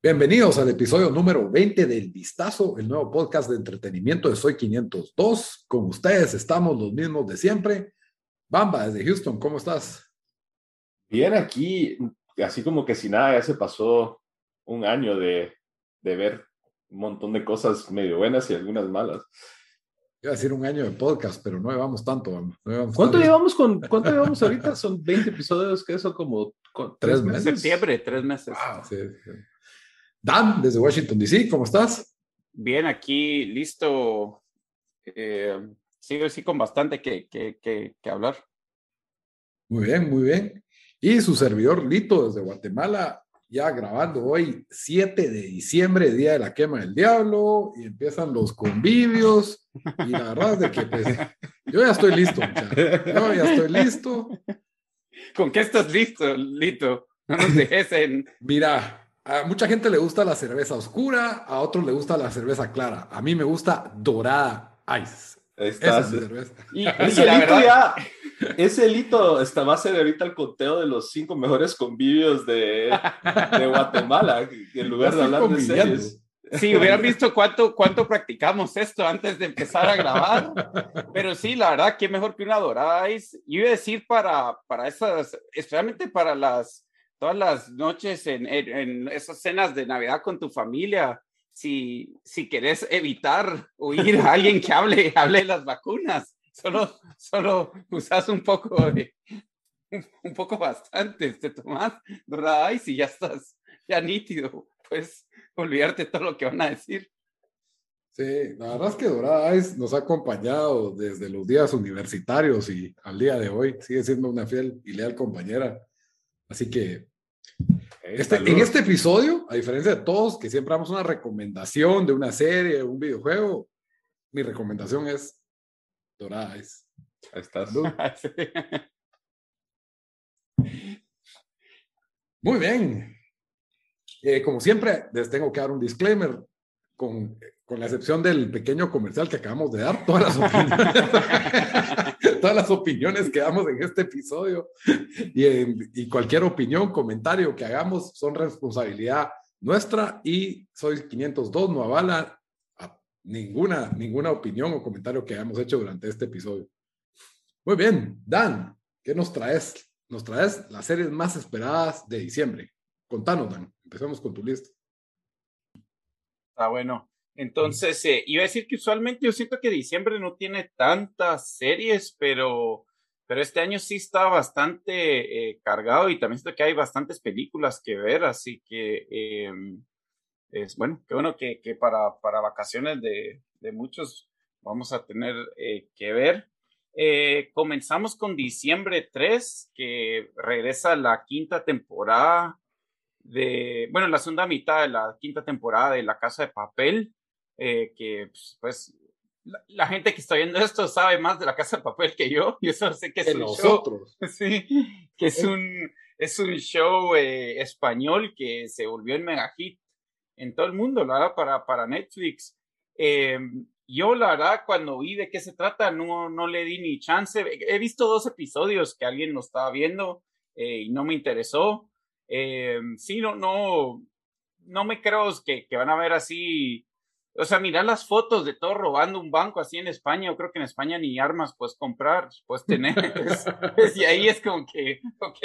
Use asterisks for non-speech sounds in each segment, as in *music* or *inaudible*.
Bienvenidos al episodio número 20 del Vistazo, el nuevo podcast de entretenimiento de Soy 502. Con ustedes estamos los mismos de siempre. Bamba, desde Houston, ¿cómo estás? Bien, aquí, así como que si nada, ya se pasó un año de, de ver un montón de cosas medio buenas y algunas malas. Iba a decir un año de podcast, pero no llevamos tanto. No llevamos ¿Cuánto tanto. llevamos con, cuánto llevamos ahorita? Son 20 episodios, que eso como con- Tres meses. Septiembre, tres meses. Wow, sí, sí. Dan, desde Washington, D.C., ¿cómo estás? Bien, aquí listo. Eh, sí, sí, con bastante que, que, que, que hablar. Muy bien, muy bien. Y su servidor Lito desde Guatemala, ya grabando hoy 7 de diciembre, Día de la Quema del Diablo, y empiezan los convivios. Y la verdad es de que pues, yo ya estoy listo, muchachos. Yo ya estoy listo. ¿Con qué estás listo, Lito? No nos dejes en. Mira, a mucha gente le gusta la cerveza oscura, a otros le gusta la cerveza clara. A mí me gusta dorada ice. Ahí Esa está. es. Y, *laughs* Ese y la hito verdad, ya, *laughs* ese hito está, va a ser ahorita el conteo de los cinco mejores convivios de, de Guatemala, en lugar de hablar de series. si hubieran visto cuánto, cuánto practicamos esto antes de empezar a grabar. Pero sí, la verdad, qué mejor que una dorada ice. Yo iba a decir para, para esas, especialmente para las, todas las noches en, en, en esas cenas de Navidad con tu familia. Si, si querés evitar oír a alguien que hable, *laughs* hable de las vacunas, solo, solo usas un poco de, un poco bastante, te tomas ice y ya estás ya nítido. Pues olvidarte todo lo que van a decir. Sí, la verdad es que Dorada Ice nos ha acompañado desde los días universitarios y al día de hoy sigue siendo una fiel y leal compañera. Así que este, en este episodio, a diferencia de todos, que siempre damos una recomendación de una serie, un videojuego, mi recomendación es Dorada Ice. Ahí estás. *laughs* Muy bien. Eh, como siempre, les tengo que dar un disclaimer, con, con la excepción del pequeño comercial que acabamos de dar, todas las *laughs* opiniones, todas las opiniones que damos en este episodio y, cualquier opinión, comentario que hagamos son responsabilidad nuestra y Soy 502 no avala ninguna, ninguna opinión o comentario que hayamos hecho durante este episodio. Muy bien, Dan, ¿qué nos traes? Nos traes las series más esperadas de diciembre. Contanos, Dan. Empecemos con tu lista. Está bueno. Entonces, eh, iba a decir que usualmente yo siento que diciembre no tiene tantas series, pero, pero este año sí está bastante eh, cargado y también siento que hay bastantes películas que ver, así que eh, es bueno, qué bueno que, que para, para vacaciones de, de muchos vamos a tener eh, que ver. Eh, comenzamos con diciembre 3, que regresa la quinta temporada de, bueno, la segunda mitad de la quinta temporada de La Casa de Papel, eh, que pues, pues la, la, gente que está viendo esto sabe más de La Casa de Papel que yo, *laughs* yo solo sé que es un nosotros. show, *laughs* sí, que es un, es un show eh, español que se volvió en mega hit en todo el mundo, la verdad, para, para Netflix. Eh, yo, la verdad, cuando vi de qué se trata, no, no le di ni chance. He visto dos episodios que alguien lo estaba viendo eh, y no me interesó. Eh, sí, no, no, no me creo que, que, van a ver así. O sea, mirar las fotos de todo robando un banco así en España. Yo creo que en España ni armas puedes comprar, puedes tener. *laughs* Y ahí es como que, ok,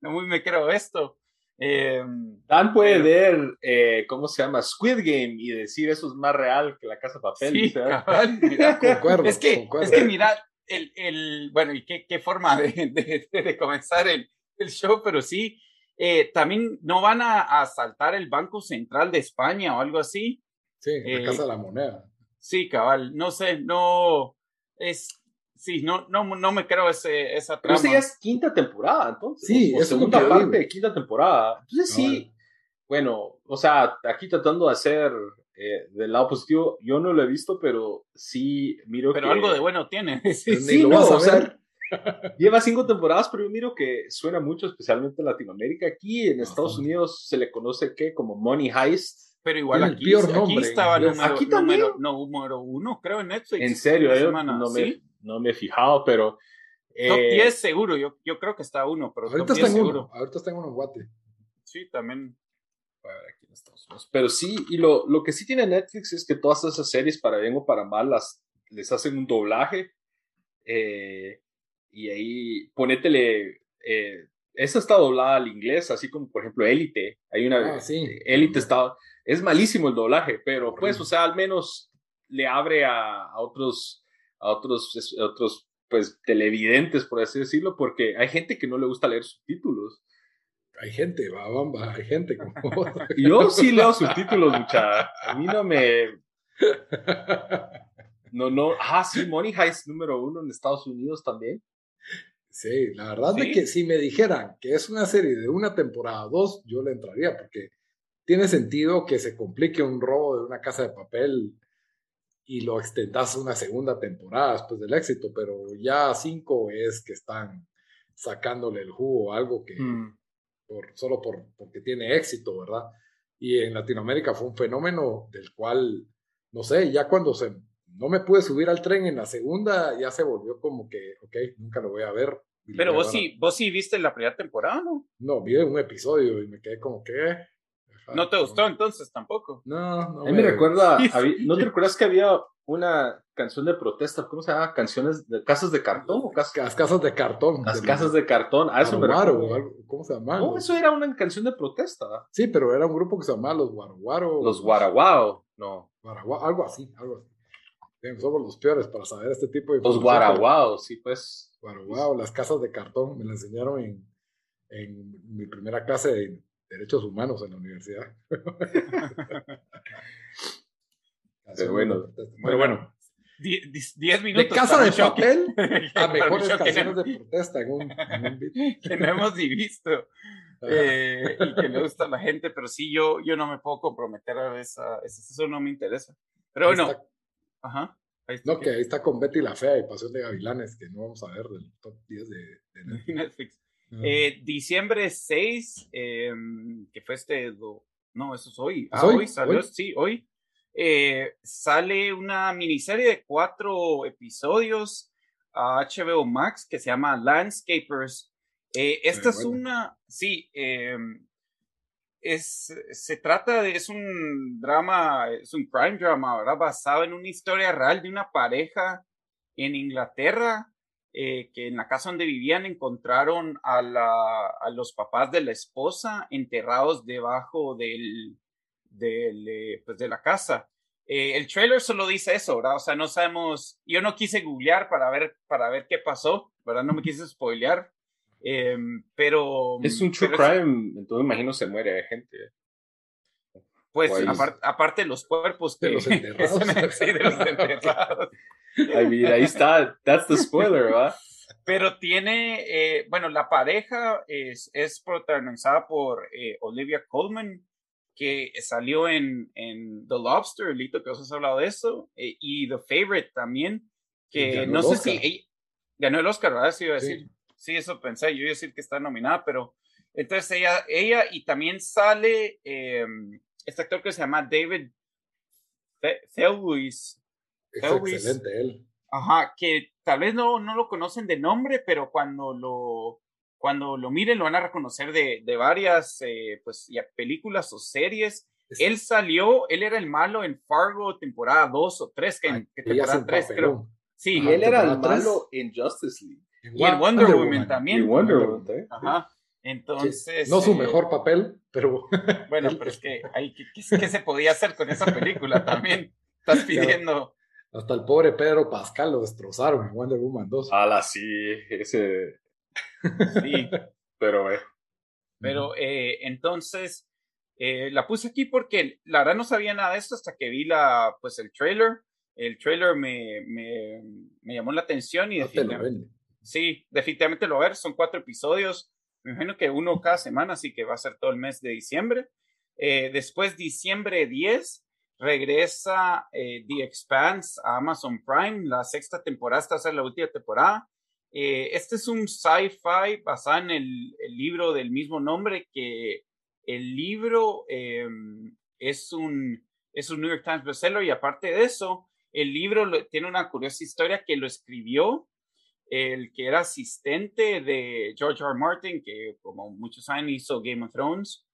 no muy me creo esto. Eh, Dan puede ver, eh, ¿cómo se llama? Squid Game y decir eso es más real que la casa de papel. Sí, cabal, *laughs* mira, concuerdo, es, que, concuerdo. es que mira, el, el, bueno, y qué, qué forma *laughs* de, de, de comenzar el, el, show, pero sí, eh, también no van a, a asaltar el Banco Central de España o algo así. Sí, la Casa de la Moneda. Sí, cabal, no sé, no, es, sí, no, no, no me creo ese, esa Pero trama. esta ya es quinta temporada, entonces. Sí, o, es segunda que parte digo. de quinta temporada. Entonces sí, bueno, o sea, aquí tratando de hacer eh, del lado positivo, yo no lo he visto, pero sí miro Pero que... algo de bueno tiene. *laughs* Sí, no, o sea, lleva cinco temporadas, pero yo miro que suena mucho, especialmente en Latinoamérica. Aquí en Estados. Unidos se le conoce ¿qué? como Money Heist. Pero igual Tiene el aquí, peor aquí estaba número, Aquí también. número, no, número uno, creo, en Netflix. En serio, yo no me, ¿sí? no me he fijado, pero... Top eh, 10 seguro, yo, yo creo que está uno, pero Ahorita top está 10 en seguro. uno. Ahorita está en uno en Guate. Sí, también. a ver, aquí en Estados Unidos. Pero sí, y lo, lo que sí tiene Netflix es que todas esas series, para bien o para mal, las, les hacen un doblaje. eh, y ahí, ponétele. Eh, esa está doblada al inglés, así como por ejemplo Élite. Hay una. Ah, sí. Élite está. Es malísimo el doblaje, pero pues, o sea, al menos le abre a, a otros. A otros, a otros pues televidentes, por así decirlo, porque hay gente que no le gusta leer subtítulos. Hay gente, va, bamba, hay gente como. *laughs* Yo sí leo subtítulos, mucha. A mí no me. No, no. Ah, sí, Money Heist número uno en Estados Unidos también. Sí, la verdad Sí. es que si me dijeran que es una serie de una temporada, dos, yo le entraría, porque tiene sentido que se complique un robo de una casa de papel y lo extendas una segunda temporada después del éxito, pero ya cinco es que están sacándole el jugo a algo que Mm. por, solo por, porque tiene éxito, ¿verdad? Y en Latinoamérica fue un fenómeno del cual, no sé, ya cuando se, no me pude subir al tren en la segunda, ya se volvió como que, ok, nunca lo voy a ver. Pero vos sí, vos sí viste la primera temporada, ¿no? No, vi un episodio y me quedé como que... ¿No te gustó entonces tampoco? No, no. A mí me recuerda. Sí, habí- sí. ¿No te recuerdas que había una canción de protesta? ¿Cómo se llama? ¿Canciones de casas de cartón o cas- Las casas de cartón. Las de casas de cartón? A eso me Guaro, recuerda. o algo, ¿Cómo se llama? No, eso era una canción de protesta. Sí, pero era un grupo que se llamaba Los Guaraguaro. Los Guaraguao. No. Guaraguao, algo así, algo así. Bien, Somos los peores para saber este tipo de Los Guaraguao, sí, pues. Wow, las casas de cartón me las enseñaron en, en mi primera clase de Derechos Humanos en la universidad. *laughs* Pero bueno, pero bueno, Die- die- Diez de minutos. casa de papel *laughs* a mejores canciones de protesta en un, en un beat. *laughs* que no hemos ni visto eh, y que le gusta a la gente, pero sí, yo, yo no me puedo comprometer a esa, esa- eso no me interesa. Pero Ahí bueno, está- ajá. ahí está. no, que ahí está con Betty la Fea y Pasión de Gavilanes, que no vamos a ver del top 10 de, de Netflix. Netflix. Eh, diciembre 6, eh, que fue este, do- no, eso es hoy. Ah, ¿Es hoy? hoy salió, ¿Hoy? sí, hoy. Eh, sale una miniserie de cuatro episodios a HBO Max que se llama Landscapers. Eh, esta es buena. una, sí, eh, es, se trata de, es un drama, es un crime drama, ¿verdad? Basado en una historia real de una pareja en Inglaterra eh, que en la casa donde vivían encontraron a, la, a los papás de la esposa enterrados debajo del, del, eh, pues de la casa. Eh, el trailer solo dice eso, ¿verdad? O sea, no sabemos, yo no quise googlear para ver, para ver qué pasó, ¿verdad? No me quise spoilear, pero... Es un true pero es- crime, entonces imagino se muere gente. Pues Guay. apar- aparte de los cuerpos De que... los *laughs* que enterrados. sí, de los enterrados. I mean, ahí está, that's the spoiler, ¿verdad? Pero tiene, eh, bueno, la pareja es, es protagonizada por eh, Olivia Colman, que salió en, en The Lobster, Lito, que os has hablado de eso, eh, y The Favorite también, que no sé si ella- ganó el Oscar, ¿verdad? Sí, iba a decir. Sí, eso pensé, yo iba a decir que está nominada, pero entonces ella, ella y también sale eh, este actor que se llama David Thewlis, Es Elvis. excelente él. Ajá, que tal vez no, no lo conocen de nombre, pero cuando lo, cuando lo miren lo van a reconocer de, de varias eh, pues, ya películas o series. Es- Él salió, él era el malo en Fargo temporada 2 o 3, que, Ay, que temporada un 3 creo. Sí, Y él era el malo en Justice League. y en Wonder, Woman, Y también. Wonder Wonder Woman también. Ajá. Sí. Entonces. No su eh, mejor papel, pero Bueno, *laughs* pero es que, ¿qué, qué- qué se podía hacer con esa película también? Estás pidiendo. Hasta el pobre Pedro Pascal lo destrozaron en Wonder Woman 2. Ala, sí, ese. *laughs* Sí. Pero, eh. Pero eh, entonces eh, la puse aquí porque la verdad no sabía nada de esto hasta que vi la, pues el trailer. el trailer me, me, me llamó la atención y definitivamente, sí, definitivamente lo va a ver. Son cuatro episodios. Me imagino que uno cada semana, así que va a ser todo el mes de diciembre. Eh, después, diciembre 10, regresa eh, The Expanse a Amazon Prime. La sexta temporada, esta va a ser la última temporada. Eh, este es un sci-fi basado en el, el, libro del mismo nombre, que el libro em, es, un, es un New York Times bestseller y aparte de eso, el libro tiene una curiosa historia que lo escribió el que era asistente de George R. Martin, que como muchos saben hizo Game of Thrones.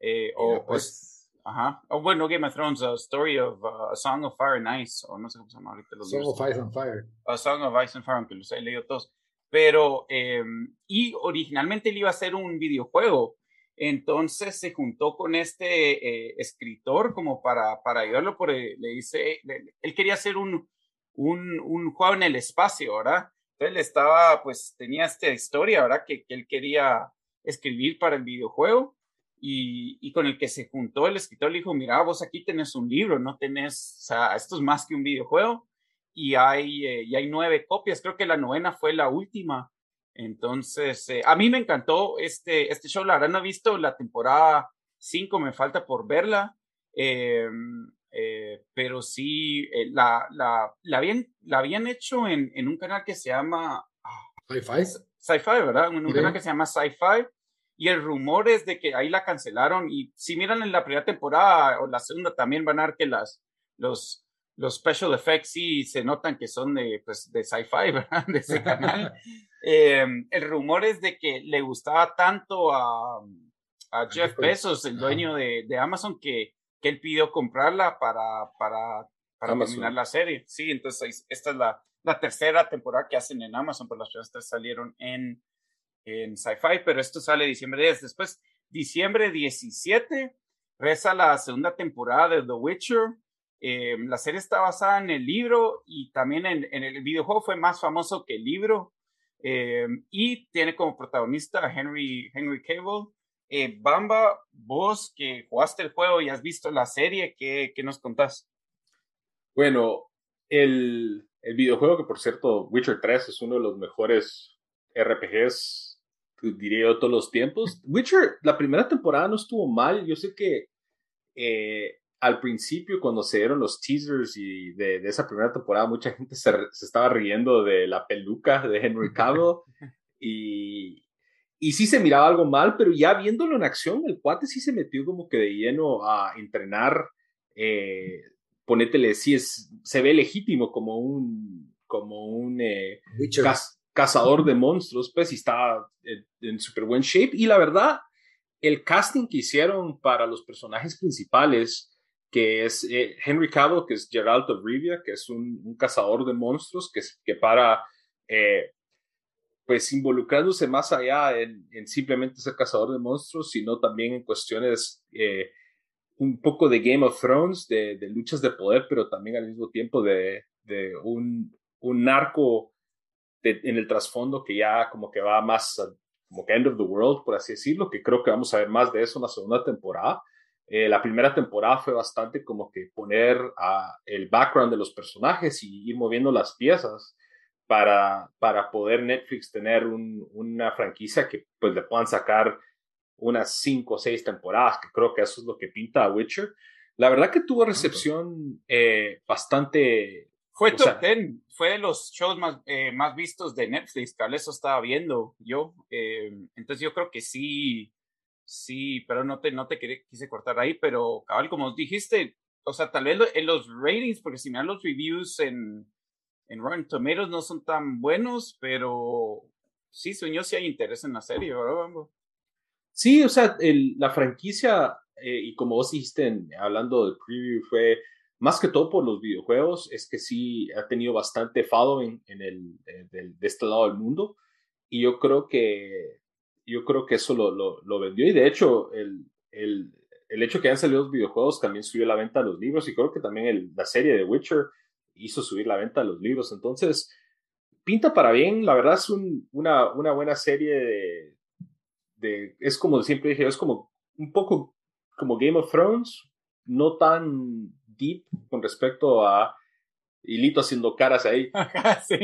Eh, o pues, pues, ajá, o bueno, Game of Thrones, A Story of uh, A Song of Fire and Ice, o no sé cómo se llama ahorita los Song of Ice and Fire. A Song of Ice and Fire, aunque los he leído todos. Pero, eh, y originalmente él iba a hacer un videojuego, entonces se juntó con este eh, escritor como para, para ayudarlo, porque le dice, él quería hacer un, un, un, juego en el espacio, ¿verdad? Entonces él estaba, pues tenía esta historia, ¿verdad? Que, que él quería escribir para el videojuego y, y, con el que se juntó el escritor le dijo, mira, vos aquí tenés un libro, no tenés, o sea, esto es más que un videojuego y hay, eh, y hay nueve copias, creo que la novena fue la última entonces, eh, a mí me encantó este, este show. La verdad no he visto la temporada 5, me falta por verla. Eh, eh, pero sí, la, la, la, habían, la habían hecho en, en un canal que se llama... Ah, Sci-Fi. Sci-Fi, ¿verdad? En un canal que se llama Sci-Fi. Y el rumor es de que ahí la cancelaron. Y si miran en la primera temporada o la segunda, también van a ver que las, los, los special effects sí se notan que son de, pues, de sci-fi, *laughs* ¿verdad? De ese canal. *laughs* Eh, el rumor es de que le gustaba tanto a, a Jeff Bezos, el dueño de, de, Amazon, que, que él pidió comprarla para, para, para terminar la serie. Sí, entonces esta es la, la tercera temporada que hacen en Amazon, pero las primeras tres salieron en, en Sci-Fi, pero esto sale diciembre 10. Después, diciembre 17, reza la segunda temporada de The Witcher. Eh, la serie está basada en el libro y también en, el videojuego fue más famoso que el libro. Eh, y tiene como protagonista a Henry, Henry Cable. Eh, Bamba, vos que jugaste el juego y has visto la serie, ¿qué, qué nos contás? Bueno, el, el, videojuego, que por cierto, Witcher 3 es uno de los mejores RPGs, diría yo, todos los tiempos. Witcher, la primera temporada no estuvo mal. Yo sé que eh, al principio, cuando se dieron los teasers y de, de esa primera temporada, mucha gente se, se, estaba riendo de la peluca de Henry Cavill *laughs* y, y sí se miraba algo mal, pero ya viéndolo en acción, el cuate sí se metió como que de lleno a entrenar. Eh, ponétele, sí es, se ve legítimo como un, como un eh, cazador de monstruos, pues, y está en, en súper buen shape. Y la verdad, el casting que hicieron para los personajes principales, que es eh, Henry Cavill, que es Geralt of Rivia, que es un, cazador de monstruos, que, que para, eh, pues, involucrándose más allá en, en, simplemente ser cazador de monstruos, sino también en cuestiones eh, un poco de Game of Thrones, de, de, luchas de poder, pero también al mismo tiempo de, de un, un narco de, en el trasfondo que ya como que va más como que End of the World, por así decirlo, que creo que vamos a ver más de eso en la segunda temporada. Eh, la primera temporada fue bastante como que poner a el background de los personajes y ir moviendo las piezas para, para poder Netflix tener un, una franquicia que pues le puedan sacar unas cinco o seis temporadas, que creo que eso es lo que pinta a Witcher. La verdad que tuvo recepción eh, bastante... Fue top ten, fue de los shows más, eh, más vistos de Netflix, que eso estaba viendo yo. Eh, entonces yo creo que sí, Sí, pero no te, no te quise cortar ahí, pero cabal, como dijiste, o sea, tal vez en los ratings, porque si me dan los reviews en, en Rotten Tomatoes no son tan buenos, pero sí, sueño si hay interés en la serie, ¿verdad, Sí, o sea, el, la franquicia, eh, y como vos dijiste hablando del preview, fue más que todo por los videojuegos, es que sí ha tenido bastante following en el, eh, de, de este lado del mundo, y yo creo que yo creo que eso lo, lo, lo vendió y de hecho el, el, el, hecho que hayan salido los videojuegos también subió la venta de los libros y creo que también el, la serie de Witcher hizo subir la venta de los libros. Entonces, pinta para bien, la verdad es un, una, una buena serie de, de, es como siempre dije, es como un poco como Game of Thrones, no tan deep con respecto a y Lito haciendo caras ahí. *laughs* sí.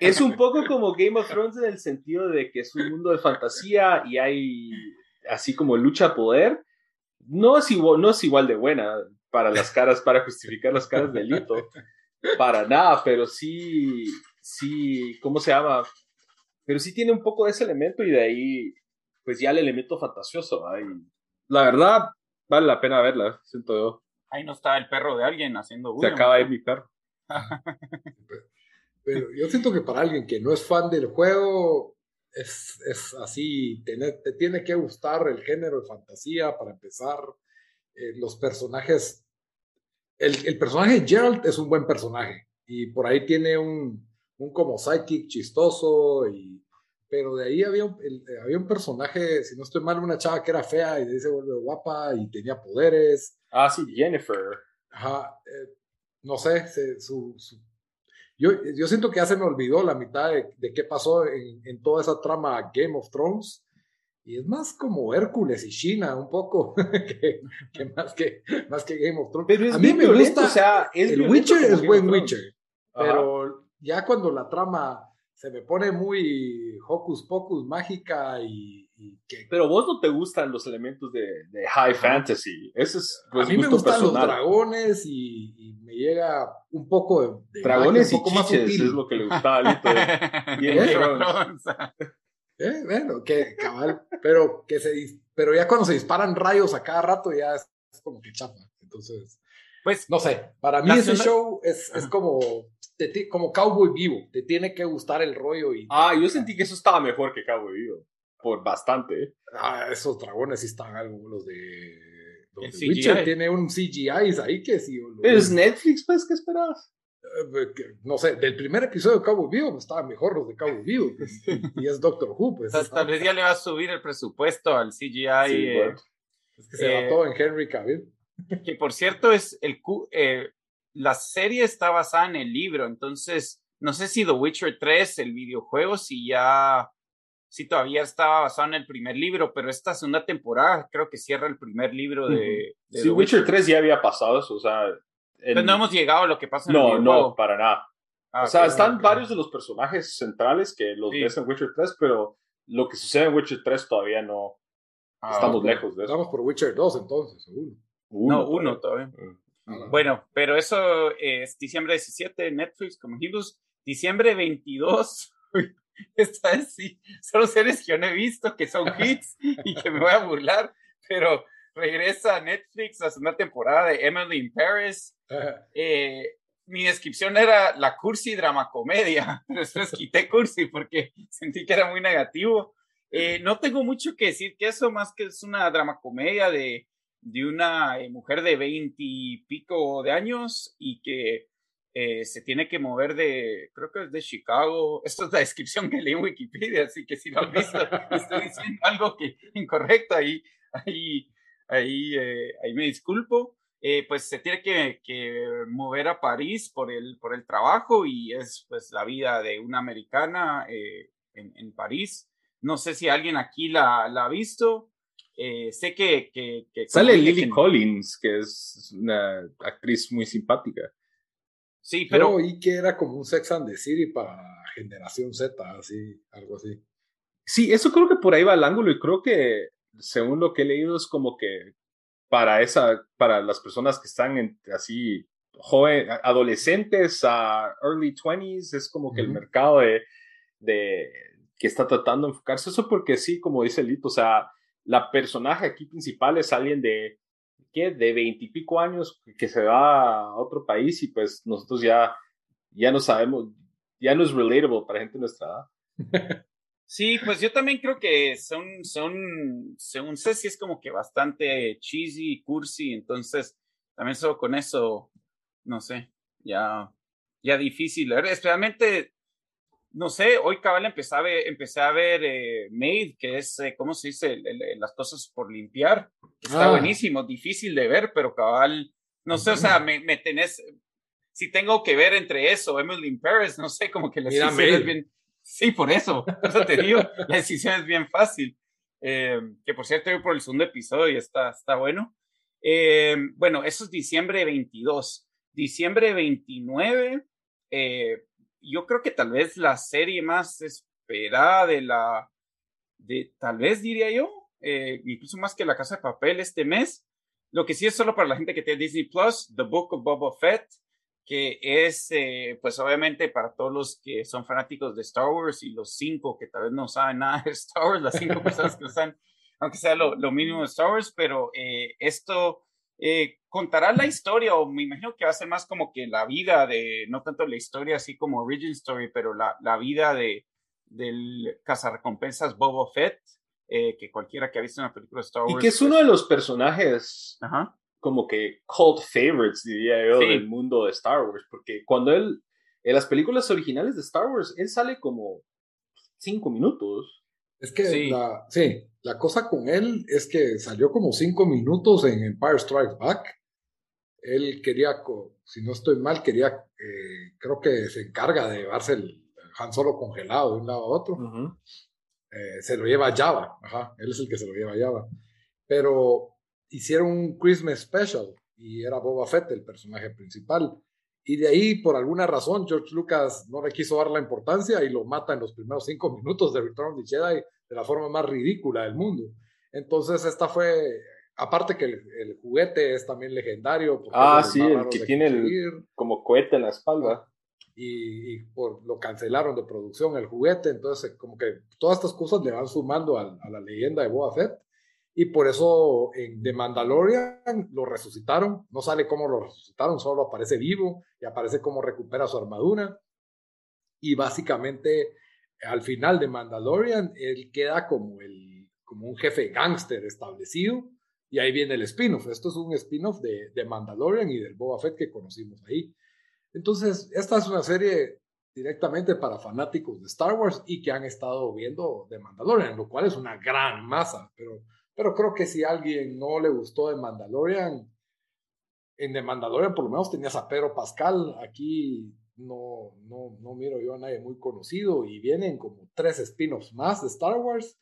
Es un poco como Game of Thrones en el sentido de que es un mundo de fantasía y hay así como lucha a poder. No es igual, no es igual de buena para las caras, para justificar las caras de Lito. Para nada, pero sí, sí, ¿cómo se llama? Pero sí tiene un poco de ese elemento y de ahí, pues ya el elemento fantasioso. Y la verdad, vale la pena verla, siento yo. Ahí no está el perro de alguien haciendo Se bulla, acaba de mi perro. Pero yo siento que para alguien que no es fan del juego, es, es así, tener- te tiene que gustar el género de fantasía para empezar. Eh, los personajes, el, el personaje Gerald es un buen personaje y por ahí tiene un, un como psychic chistoso, y, pero de ahí había un, el- había un personaje, si no estoy mal, una chava que era fea y de ahí se vuelve guapa y tenía poderes. Ah, sí, Jennifer. Ajá, eh, no sé, se- su, su- yo, yo siento que ya se me olvidó la mitad de, de qué pasó en, en toda esa trama Game of Thrones. Y es más como Hércules y China, un poco, *laughs* que, que más que más que Game of Thrones. Pero es A mí me violento, gusta, o sea, es el Witcher es buen. Witcher, Ajá. pero ya cuando la trama se me pone muy hocus pocus mágica y, y que Pero vos no te gustan los elementos de, de high fantasy. Ese es pues, a mí me gustan los dragones y, y me llega un poco de, de Dragones magia, y un poco más chiches es lo que le gustaba a Lito. Of ¿Eh? *laughs* Thrones. Eh, bueno, que cabal, pero que se pero ya cuando se disparan rayos a cada rato ya es, es como que chapa. Entonces, Pues no sé, para mí ese show es, es como te como cowboy vivo, te tiene que gustar el rollo y Ah, yo sentí que eso estaba mejor que Cabo Vivo. Por bastante. Ah, esos dragones sí están algo los de los El de CGI. Witcher tiene un CGI ahí que sí lo- es Netflix, pues, ¿qué esperabas? eh, que- no sé, del primer episodio de Cowboy Vivo pues, estaban mejor los de Cowboy Vivo *laughs* pues, y es Doctor Who pues tal, tal vez ya le va a subir el presupuesto al CGI. Sí, eh, bueno. es que se eh, mató en Henry Cavill que por cierto es el eh, la serie está basada en el libro, entonces no sé si The Witcher 3, el videojuego, si ya, si todavía estaba basado en el primer libro, pero esta segunda temporada creo que cierra el primer libro de, de Sí, The Witcher 3 ya había pasado eso, o sea. en- Pues no hemos llegado a lo que pasa en el no, videojuego. no, para nada. Ah, o sea, están varios de los personajes centrales que los Sí. ves en Witcher 3, pero lo que sucede en Witcher 3 todavía no. Ah, estamos lejos de eso. Vamos por Witcher 2 entonces, seguro. No, uno todavía. Mm. Bueno, pero eso es diciembre 17, Netflix, como dijimos, diciembre 22. Uy, *laughs* Esta vez sí, son series que yo no he visto, que son hits y que me voy a burlar, pero regresa a Netflix la segunda temporada de Emily in Paris. Eh, mi descripción era la cursi drama comedia, *laughs* pero después quité cursi porque sentí que era muy negativo. Eh, no tengo mucho que decir que eso, más que es una drama comedia de, de una eh, mujer de veinte y pico de años y que eh, se tiene que mover de, creo que es de Chicago. *laughs* Esto es la descripción que leí en Wikipedia, así que si lo han visto, *laughs* estoy diciendo algo que incorrecto ahí, ahí, eh, ahí me disculpo. Eh, pues se tiene que, que, mover a París por el, por el trabajo y es pues la vida de una americana en, en, París. No sé si alguien aquí la ha visto. Eh, sé que, que, que sale Lily que... Collins, que es una actriz muy simpática. Sí, pero. Yo oí que era como un Sex and the City para generación Z, así, algo así. Sí, eso creo que por ahí va el ángulo y creo que, según lo que he leído, es como que para esa, para las personas que están en, así, joven, adolescentes a early 20s, es como que uh -huh. el mercado de, de, que está tratando de enfocarse eso porque sí, como dice Lito, o sea, la personaje aquí principal es alguien de, ¿qué? De veintipico años que se va a otro país y pues nosotros ya, ya no sabemos, ya no es relatable para gente nuestra edad. Sí, pues yo también creo que son, son, según sé, sí es como que bastante cheesy, cursi, entonces también solo con eso, no sé, ya, ya difícil, especialmente, no sé, hoy cabal empecé a ver, empecé a ver eh, Made, que es, eh, ¿cómo se dice? El, el, las cosas por limpiar, está ah. buenísimo, difícil de ver, pero cabal, no sé, o sea, me, me tenés, si tengo que ver entre eso, Emily in Paris, no sé, como que la decisión bien Sí, por eso, eso te digo, la decisión es bien fácil. Eh, que por cierto, yo por el segundo episodio está, está bueno. Eh, bueno, eso es diciembre 22. diciembre 29, eh, yo creo que tal vez la serie más esperada de la, de, tal vez diría yo, eh, incluso más que La Casa de Papel este mes. Lo que sí es solo para la gente que tiene Disney Plus, The Book of Boba Fett, que es, eh, pues obviamente para todos los que son fanáticos de Star Wars y los cinco que tal vez no saben nada de *laughs* Star Wars, las cinco personas que no saben, aunque sea lo, lo mínimo de Star Wars, pero eh, esto eh, contará la historia, o me imagino que va a ser más como que la vida de, no tanto la historia así como Origin Story, pero la, la vida de del cazarrecompensas Boba Fett, eh, que cualquiera que ha visto una película de Star Wars. Y que es uno de los personajes Ajá. como que cult favorites, diría yo, Sí. del mundo de Star Wars. Porque cuando él, en las películas originales de Star Wars, él sale como cinco minutos. Es que Sí. La, sí, la cosa con él es que salió como cinco minutos en Empire Strikes Back. Él quería, si no estoy mal, quería, eh, creo que se encarga de llevarse el Han Solo congelado de un lado a otro. Eh, se lo lleva Java, ajá, él es el que se lo lleva Java. Pero hicieron un Christmas special y era Boba Fett el personaje principal. Y de ahí, por alguna razón, George Lucas no le quiso dar la importancia y lo mata en los primeros cinco minutos de Return of the Jedi de la forma más ridícula del mundo. Entonces, esta fue, aparte que el, el juguete es también legendario. Ah, sí, el que tiene el- Como cohete en la espalda. y, y por, lo cancelaron de producción el juguete, entonces como que todas estas cosas le van sumando al- a, la leyenda de Boba Fett y por eso en The Mandalorian lo resucitaron, no sale cómo lo resucitaron, solo aparece vivo y aparece cómo recupera su armadura. Y básicamente al final de Mandalorian él queda como, el, como un jefe gángster establecido y ahí viene el spin-off, esto es un spin-off de, de Mandalorian y del Boba Fett que conocimos ahí. Entonces, esta es una serie directamente para fanáticos de Star Wars y que han estado viendo The Mandalorian, lo cual es una gran masa, pero, pero creo que si a alguien no le gustó The Mandalorian, en The Mandalorian por lo menos tenías a Pedro Pascal, aquí no, no, no miro yo a nadie muy conocido y vienen como tres spin-offs más de Star Wars.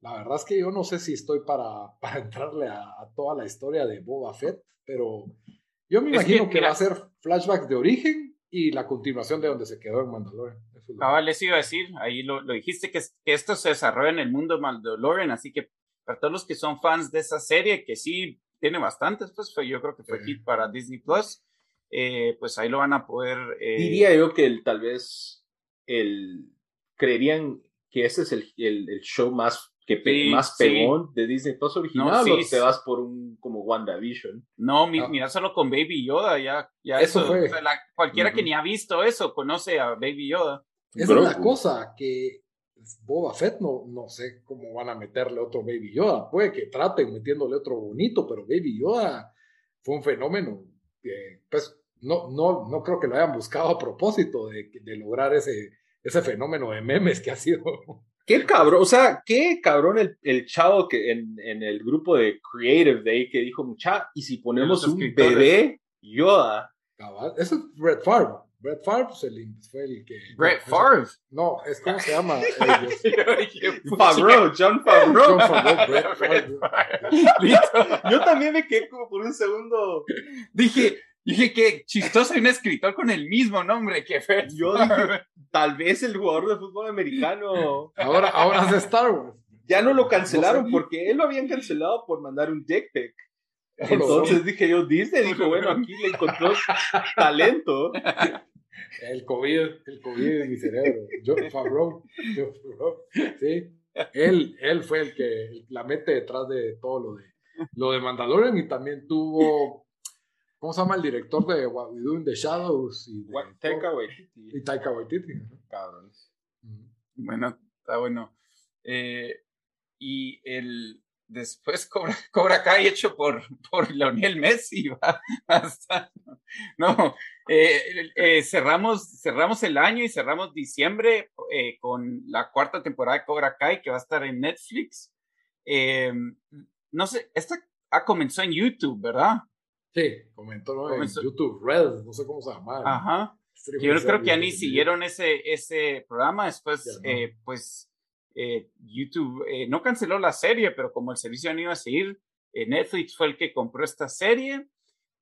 La verdad es que yo no sé si estoy para, *laughs* para entrarle a, a toda la historia de Boba Fett, pero yo me Es imagino que, que, mira- va a ser flashback de origen y la continuación de donde se quedó en Mandalorian. Eso es lo- Cabal, les iba a decir, ahí lo, lo dijiste, que, es- que esto se desarrolla en el mundo de Mandalorian, así que para todos los que son fans de esa serie, que sí tiene bastantes, pues fue, yo creo que fue Sí. hit para Disney Plus, eh, pues ahí lo van a poder... eh, Diría yo que el, tal vez el, creerían que ese es el, el, el show más que pe- Sí, más sí. pegón de Disney Plus original No, sí, o te sí. vas por un como WandaVision. No, mi- Ah. mira, solo con Baby Yoda, ya, ya Eso eso, fue. o sea, la- cualquiera que Ujú. ni ha visto eso conoce a Baby Yoda. Esa es la Grogu. cosa, que Boba Fett no, no sé cómo van a meterle otro Baby Yoda. Puede que traten metiéndole otro bonito, pero Baby Yoda fue un fenómeno. pues no, no, no creo que lo hayan buscado a propósito de, de lograr ese, ese fenómeno de memes que ha sido. Qué cabrón, o sea, qué cabrón el, el chavo que en, en el grupo de Creative Day que dijo, mucha, y si ponemos un bebé Yoda. Cabal. Ese es Brett Favre. Brett Favre fue el, fue el que. Brett Favre. No, es como se llama. *laughs* Dije, Favreau, John Favreau. John Favreau, *laughs* Brett Favre. Listo. Yo también me quedé como por un segundo. Dije, dije que chistoso hay un escritor con el mismo nombre que Fred. Yo dije, tal vez el jugador de fútbol americano Ahora, ahora hace Star Wars. ya no lo cancelaron No sé. porque él lo habían cancelado por mandar un dick pic. Entonces dije yo, Disney dijo, bueno, aquí le encontró talento. El COVID, el COVID de mi cerebro. John Favreau. John Favreau. Sí. Él, él fue el que la mete detrás de todo lo de, lo de Mandalorian y también tuvo, ¿cómo se llama el director de What We Do in the Shadows? Y, de- Taika Waititi. y Taika Waititi. Cabrones. Bueno, está bueno. Eh, y el después *laughs* Cobra, Cobra Kai hecho por, por Leonel Messi *laughs* va a estar- No, eh, eh, cerramos, cerramos el año y cerramos diciembre eh, con la cuarta temporada de Cobra Kai que va a estar en Netflix. Eh, no sé, esta ah, comenzó en YouTube, ¿verdad? Sí, comentó ¿no? en Comenzó- YouTube Red, no sé cómo se llama. Ajá. Yo creo que ya ni siguieron ese, ese programa. Después, no. eh, pues, eh, YouTube eh, no canceló la serie, pero como el servicio no iba a seguir, eh, Netflix fue el que compró esta serie.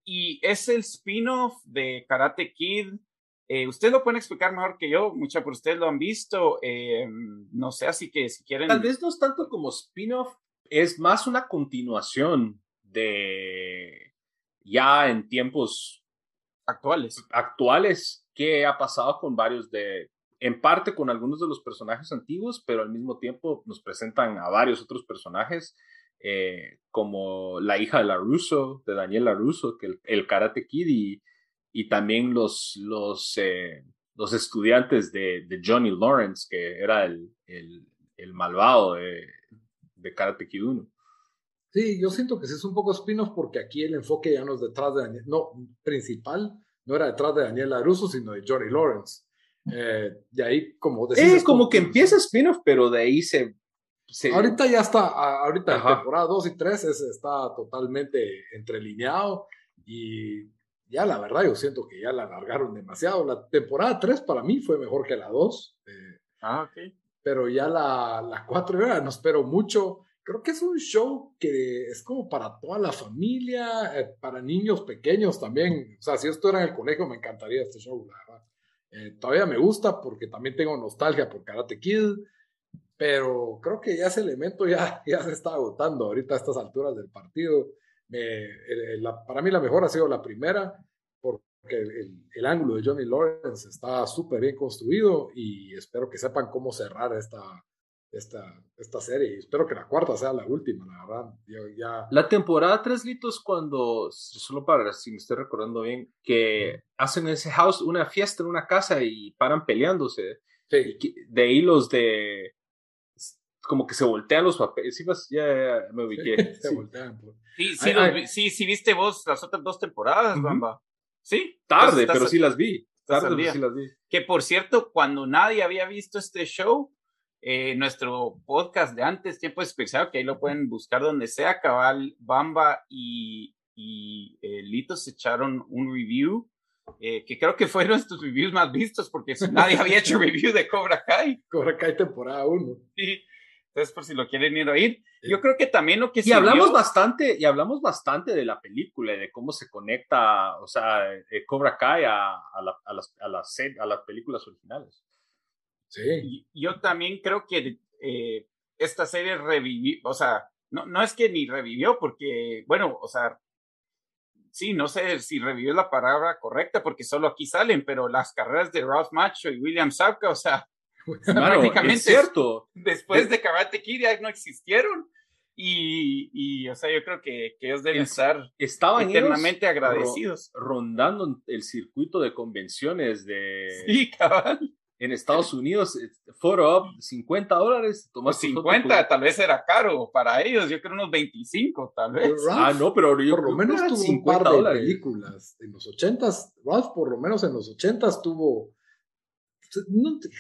y es el spin-off de Karate Kid. Ustedes lo pueden explicar mejor que yo, mucha por ustedes lo han visto. No sé, así que si quieren. Tal vez no es tanto como spin-off, es más una continuación de ya en tiempos actuales. Actuales, que ha pasado con varios de, en parte con algunos de los personajes antiguos, pero al mismo tiempo nos presentan a varios otros personajes, eh, como la hija de la Russo, de Daniela Russo, que el, Karate Kid, y, y, también los, los, eh, los estudiantes de, Johnny Lawrence, que era el, el, el malvado de, de, Karate Kid 1. Sí, yo siento que sí es un poco spin-off porque aquí el enfoque ya no es detrás de Daniel, no, principal no era detrás de Daniela Russo, sino de Johnny Lawrence. Eh, de ahí, como decís, Es como que empieza spin-off, pero de ahí se, Ahorita ya está, ahorita en temporada 2 y 3 está totalmente entrelineado y ya la verdad yo siento que ya la alargaron demasiado. La temporada 3 para mí fue mejor que la 2. Eh, ah, ok. Pero ya la, la 4 ya no espero mucho. Creo que es un show que es como para toda la familia, eh, para niños pequeños también. O sea, si yo estuviera en el colegio me encantaría este show, la verdad. Eh, todavía me gusta porque también tengo nostalgia por Karate Kid, pero creo que ya ese elemento ya, *laughs* ya se está agotando ahorita a estas alturas del partido. para mí la mejor ha sido la primera, porque el, el ángulo de Johnny Lawrence está súper bien construido y espero que sepan cómo cerrar esta, esta, esta serie. Y espero que la cuarta sea la última, la verdad. ya... La temporada 3 litos cuando, solo para si me estoy recordando bien, que hacen ese house, una fiesta en una casa y paran peleándose. de ahí los de como que se voltean los papeles. Sí, ya, me ubiqué. *laughs* se voltean. Pues. Sí, sí, sí, viste vos las otras dos temporadas, Bamba. Sí. Tarde, pero sí las vi. Tarde, pero sí las vi. Que por cierto, cuando nadie había visto este show, eh, nuestro podcast de antes, Tiempo Especial, que ahí lo pueden buscar donde sea, Cabal, Bamba y, y eh, Lito se echaron un review, eh, que creo que fueron estos reviews más vistos, porque nadie había hecho review de Cobra Kai. *laughs* Cobra Kai temporada 1. Sí. Entonces, por si lo quieren ir a oír, yo creo que también lo que y hablamos bastante y hablamos bastante de la película y de cómo se conecta, o sea, Cobra Kai a, a, la, a, las, a, las, a las películas originales. Sí. yo también creo que eh, esta serie revivió, o sea, no, no es que ni revivió, porque, bueno, o sea, sí, no sé si revivió la palabra correcta, porque solo aquí salen, pero las carreras de Ralph Macho y William Sapka, o sea, *laughs* prácticamente es cierto. después de Karate Kid ya no existieron. Y, y, o sea, yo creo que, que ellos deben estar estaban eternamente agradecidos. rondando el circuito de convenciones de. Sí, cabal en Estados Unidos, photo up, 50 dólares. 50, tal vez era caro para ellos, yo creo unos 25, tal vez. ah, no, pero yo por lo menos tuvo un par de películas. En los 80s, Ralph por lo menos en los 80s tuvo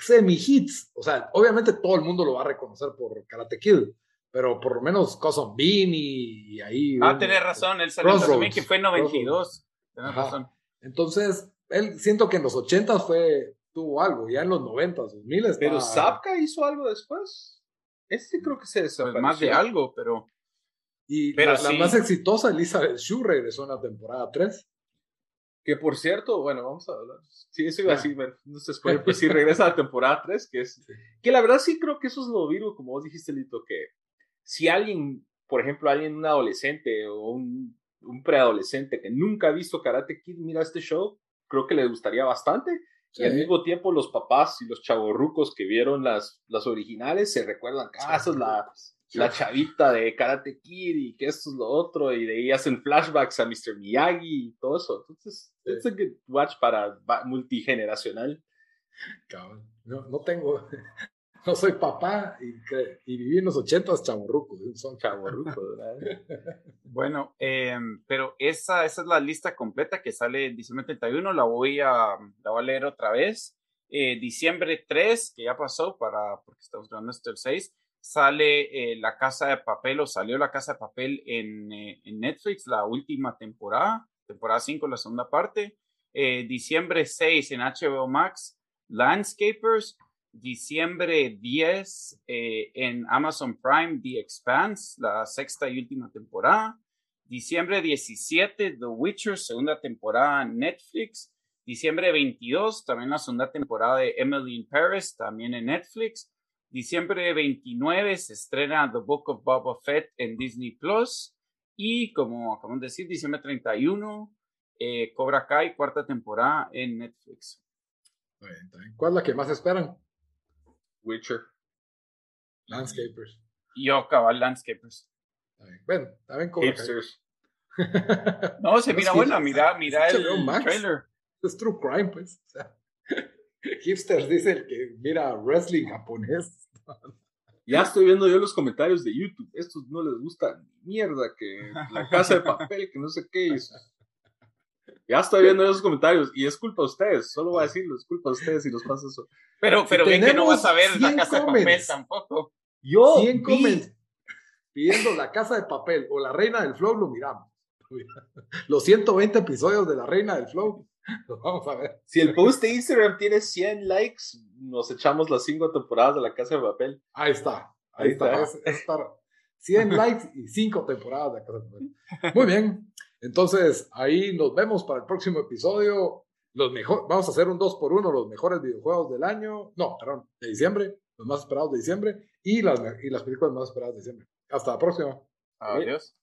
semi-hits. O sea, obviamente todo el mundo lo va a reconocer por Karate Kid, pero por lo menos Cousin Bean y, ahí... Ah, tenés razón, él salió también que fue en 92. Tenés razón. Entonces, él siento que en los 80s fue tuvo algo, ya en los 90, 2000 está... Pero Zapka hizo algo después. Este creo que se pues desapareció. más de algo, pero... Y pero la, más exitosa, Elizabeth Shue, regresó en la temporada 3. Que por cierto, bueno, vamos a hablar. Sí, eso iba a decir, no se pues sí regresa a la temporada 3, que es. Que la verdad sí creo que eso es lo vivo, como vos dijiste, Lito, que si alguien, por ejemplo, alguien, un adolescente o un, un preadolescente que nunca ha visto Karate Kid, mira este show, creo que le gustaría bastante. Y al mismo tiempo los papás y los chavorrucos que vieron las, las originales se recuerdan ah, es la, la chavita de Karate Kid y que esto es lo otro y de ahí hacen flashbacks a Mr. Miyagi y todo eso. Entonces, es un good watch para multigeneracional. Cabrón. No, no tengo, *laughs* no soy papá y, y viví en los ochentas chaburrucos, son chaburrucos. *laughs* bueno, eh, pero esa, esa es la lista completa que sale en diciembre 31, la voy a, la voy a leer otra vez. Eh, diciembre 3, que ya pasó para, porque estamos grabando esto el 6, sale eh, La Casa de Papel o salió La Casa de Papel en, en Netflix, la última temporada, temporada 5, la segunda parte. diciembre 6 en HBO Max, Landscapers diciembre 10 eh, en Amazon Prime The Expanse, la sexta y última temporada. Diciembre 17, The Witcher, segunda temporada en Netflix. Diciembre 22, también la segunda temporada de Emily in Paris, también en Netflix. Diciembre 29 se estrena The Book of Boba Fett en Disney Plus. Y como acabamos de decir, diciembre 31, eh, Cobra Kai, cuarta temporada en Netflix. ¿Cuál es la que más esperan? Witcher. Landscapers. Yo, cabal, Landscapers. Bueno, también Cobra Kai. no, se mira buena, mira, mira el trailer. Es true crime, pues. O sea, *laughs* hipsters dice el que mira wrestling japonés. Ya estoy viendo yo los comentarios de YouTube. Estos no les gusta mierda que *laughs* la casa de papel, que no sé qué hizo. Ya estoy viendo esos comentarios y es culpa de ustedes. Solo voy a decirlo, es culpa de ustedes si los pasa eso. Pero, pero bien que no vas a ver la casa de papel tampoco. Yo 100 vi... pidiendo la casa de papel o la reina del flow, lo miramos. *laughs* Los 120 episodios de la reina del flow *laughs* Vamos a ver. Si el post de Instagram tiene 100 likes, nos echamos las 5 temporadas de la Casa de Papel. Ahí está. Ahí, está. 100 likes y 5 temporadas de la Casa de Papel. Muy bien. Entonces, ahí nos vemos para el próximo episodio. Los mejor, vamos a hacer un 2 por 1 los mejores videojuegos del año. No, perdón, de diciembre. Los más esperados de diciembre. Y las, y las películas más esperadas de diciembre. Hasta la próxima. Adiós.